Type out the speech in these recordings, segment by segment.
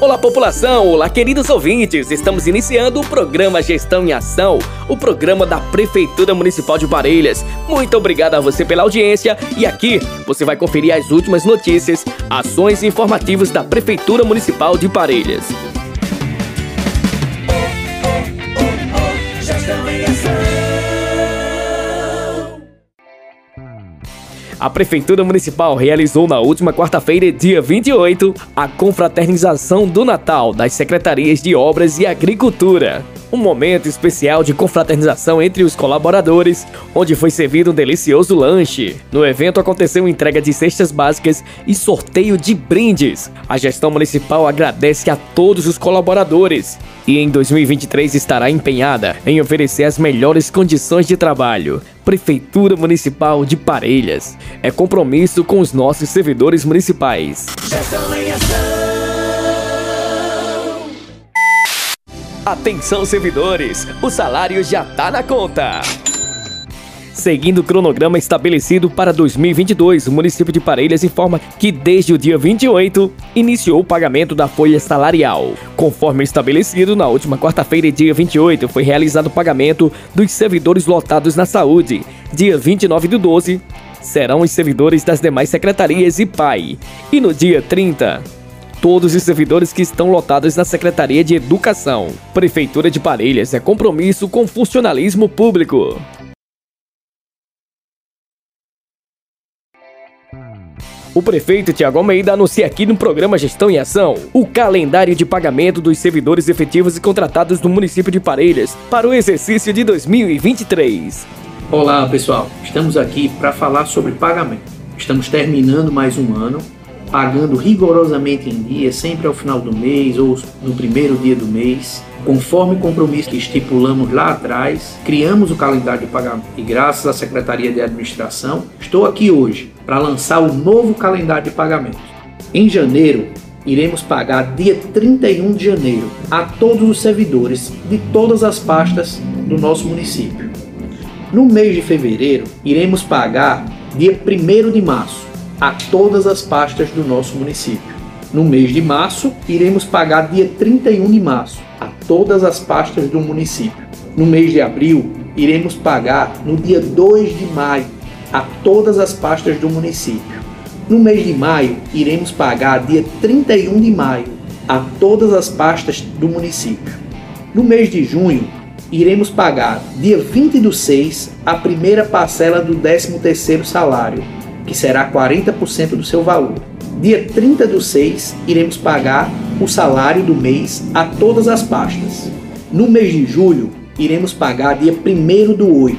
Olá, população! Olá, queridos ouvintes! Estamos iniciando o programa Gestão em Ação, o programa da Prefeitura Municipal de Parelhas. Muito obrigado a você pela audiência e aqui você vai conferir as últimas notícias, ações e informativos da Prefeitura Municipal de Parelhas. A Prefeitura Municipal realizou na última quarta-feira, dia 28, a confraternização do Natal das Secretarias de Obras e Agricultura. Um momento especial de confraternização entre os colaboradores, onde foi servido um delicioso lanche. No evento aconteceu entrega de cestas básicas e sorteio de brindes. A gestão municipal agradece a todos os colaboradores e em 2023 estará empenhada em oferecer as melhores condições de trabalho. Prefeitura Municipal de Parelhas é compromisso com os nossos servidores municipais. Atenção servidores, o salário já tá na conta. Seguindo o cronograma estabelecido para 2022, o município de Parelhas informa que desde o dia 28 iniciou o pagamento da folha salarial. Conforme estabelecido na última quarta-feira, dia 28, foi realizado o pagamento dos servidores lotados na saúde. Dia 29 do 12 serão os servidores das demais secretarias e PAI. E no dia 30, todos os servidores que estão lotados na Secretaria de Educação. Prefeitura de Parelhas é compromisso com funcionalismo público. O prefeito Tiago Almeida anuncia aqui no programa Gestão em Ação o calendário de pagamento dos servidores efetivos e contratados do município de Parelhas para o exercício de 2023. Olá pessoal, estamos aqui para falar sobre pagamento. Estamos terminando mais um ano, pagando rigorosamente em dia, sempre ao final do mês ou no primeiro dia do mês. Conforme o compromisso que estipulamos lá atrás, criamos o calendário de pagamento e graças à Secretaria de Administração, estou aqui hoje para lançar o novo calendário de pagamento. Em janeiro, iremos pagar dia 31 de janeiro a todos os servidores de todas as pastas do nosso município. No mês de fevereiro, iremos pagar dia 1 de março a todas as pastas do nosso município. No mês de março, iremos pagar dia 31 de março a todas as pastas do município. No mês de abril, iremos pagar no dia 2 de maio a todas as pastas do município. No mês de maio, iremos pagar dia 31 de maio a todas as pastas do município. No mês de junho, iremos pagar dia 20 do 6 a primeira parcela do 13º salário, que será 40% do seu valor. Dia 30 do 6, iremos pagar o salário do mês a todas as pastas. No mês de julho, iremos pagar dia 1 do 8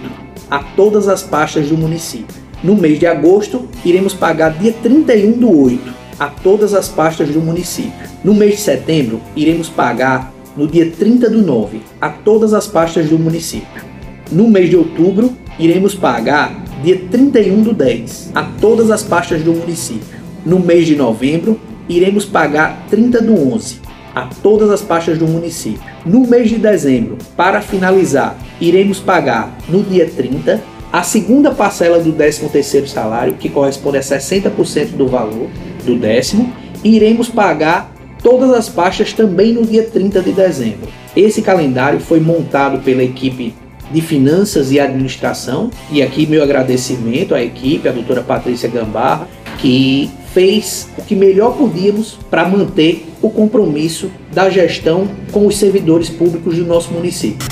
a todas as pastas do município. No mês de agosto, iremos pagar dia 31 do 8 a todas as pastas do município. No mês de setembro, iremos pagar no dia 30 do 9 a todas as pastas do município. No mês de outubro, iremos pagar dia 31 do 10 a todas as pastas do município. No mês de novembro, iremos pagar 30 do 11 a todas as pastas do município. No mês de dezembro, para finalizar, iremos pagar no dia 30 a segunda parcela do 13º salário, que corresponde a 60% do valor do décimo, e iremos pagar todas as pastas também no dia 30 de dezembro. Esse calendário foi montado pela equipe de Finanças e Administração, e aqui meu agradecimento à equipe, à doutora Patrícia Gambarra, que fez o que melhor podíamos para manter o compromisso da gestão com os servidores públicos do nosso município.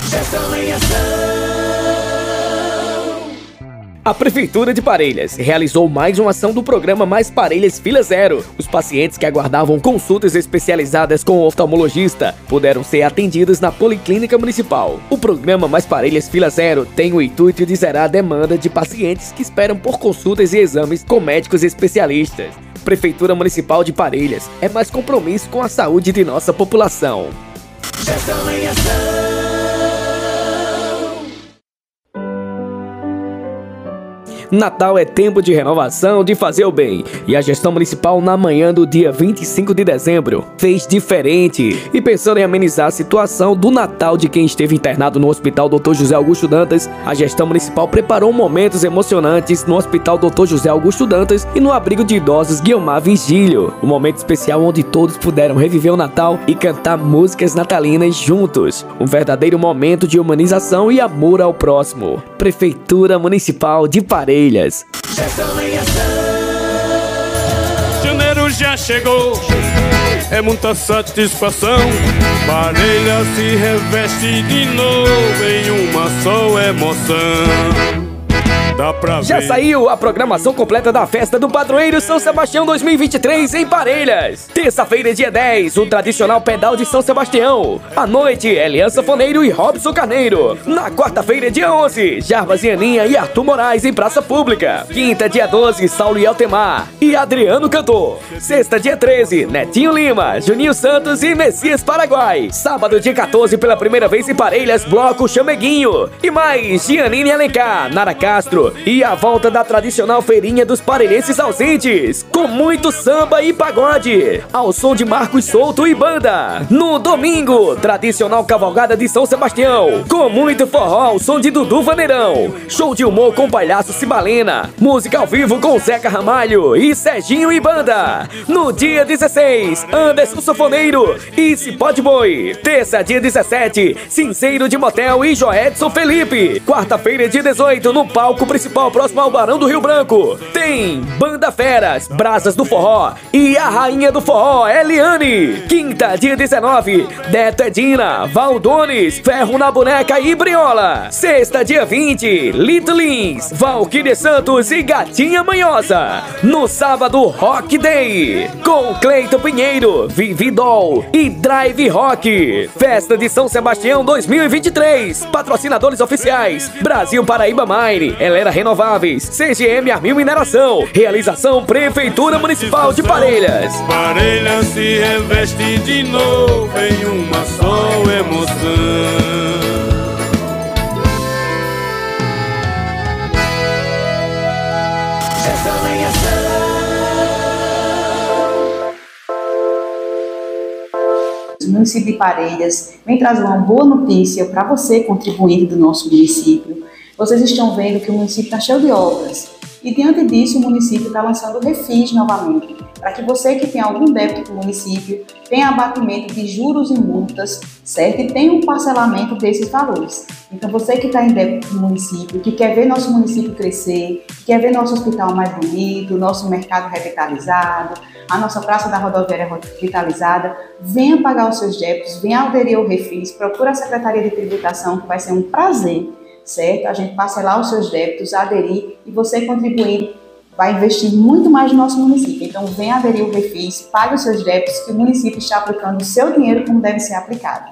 A Prefeitura de Parelhas realizou mais uma ação do programa Mais Parelhas Fila Zero. Os pacientes que aguardavam consultas especializadas com o oftalmologista puderam ser atendidos na Policlínica Municipal. O programa Mais Parelhas Fila Zero tem o intuito de zerar a demanda de pacientes que esperam por consultas e exames com médicos especialistas. Prefeitura Municipal de Parelhas é mais compromisso com a saúde de nossa população. Gestão em ação. Natal é tempo de renovação, de fazer o bem. E a gestão municipal, na manhã do dia 25 de dezembro, fez diferente. E pensando em amenizar a situação do Natal de quem esteve internado no Hospital Dr. José Augusto Dantas, a gestão municipal preparou momentos emocionantes no Hospital Dr. José Augusto Dantas e no abrigo de idosos Guilmar Vigílio. Um momento especial onde todos puderam reviver o Natal e cantar músicas natalinas juntos. Um verdadeiro momento de humanização e amor ao próximo. Prefeitura Municipal de Paredes Parelhas. Janeiro já chegou, é muita satisfação. Parelha se reveste de novo em uma só emoção. Dá pra Já ver. saiu a programação completa da festa do Padroeiro São Sebastião 2023 em Parelhas. Terça-feira, dia 10, o tradicional pedal de São Sebastião. À noite, Elian Foneiro e Robson Carneiro. Na quarta-feira, dia 11, Jarbas e Aninha e Arthur Moraes em Praça Pública. Quinta, dia 12, Saulo e Altemar e Adriano Cantor. Sexta, dia 13, Netinho Lima, Juninho Santos e Messias Paraguai. Sábado, dia 14, pela primeira vez em Parelhas, Bloco Chameguinho. E mais, Giannini Alencar, Nara Castro e a volta da tradicional feirinha dos parelhenses ausentes, com muito samba e pagode, ao som de Marcos Souto e banda. No domingo, tradicional cavalgada de São Sebastião, com muito forró ao som de Dudu Vaneirão, show de humor com palhaço Cibalena, música ao vivo com Zeca Ramalho e Serginho e banda. No dia 16, Anderson Sofoneiro e Cipode Boi. Terça, dia 17, Cinceiro de Motel e Joedson Felipe. Quarta-feira, dia 18, no palco principal próximo ao Barão do Rio Branco. Tem Banda Feras, Brasas do Forró e a Rainha do Forró, Eliane. Quinta, dia 19, Neto Edina, Valdones, Ferro na Boneca e Briola. Sexta, dia 20, Lito Lins, Valquíria Santos e Gatinha Manhosa. No sábado, Rock Day, com Cleito Pinheiro, Vividol e Drive Rock. Festa de São Sebastião 2023. Patrocinadores oficiais: Brasil Paraíba Mine, Renováveis, CGM Armil Mineração. Realização Prefeitura Municipal de Parelhas. Parelha se reveste de novo em uma só emoção. O município de Parelhas vem trazer uma boa notícia para você, contribuinte do nosso município. Vocês estão vendo que o município está cheio de obras. E diante disso, o município está lançando Refis novamente, para que você que tem algum débito com o município tenha abatimento de juros e multas, certo? E tenha um parcelamento desses valores. Então, você que está em débito com o município, que quer ver nosso município crescer, que quer ver nosso hospital mais bonito, nosso mercado revitalizado, a nossa praça da rodoviária revitalizada, venha pagar os seus débitos, venha aderir ao Refis, procura a Secretaria de Tributação, que vai ser um prazer, certo? A gente parcelar os seus débitos, aderir e você contribuir vai investir muito mais no nosso município. Então, venha aderir ao Refis, pague os seus débitos, que o município está aplicando o seu dinheiro como deve ser aplicado.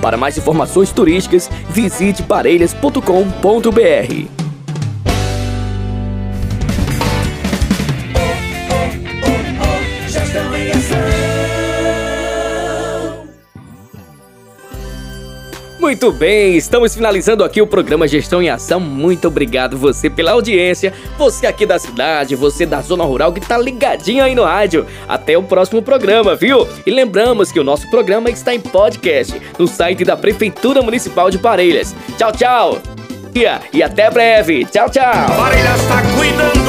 Para mais informações turísticas, visite parelhas.com.br. Muito bem, estamos finalizando aqui o programa Gestão em Ação. Muito obrigado você pela audiência, você aqui da cidade, você da zona rural que tá ligadinho aí no rádio. Até o próximo programa, viu? E lembramos que o nosso programa está em podcast no site da Prefeitura Municipal de Parelhas. Tchau, tchau. E até breve. Tchau, tchau. Parelhas está cuidando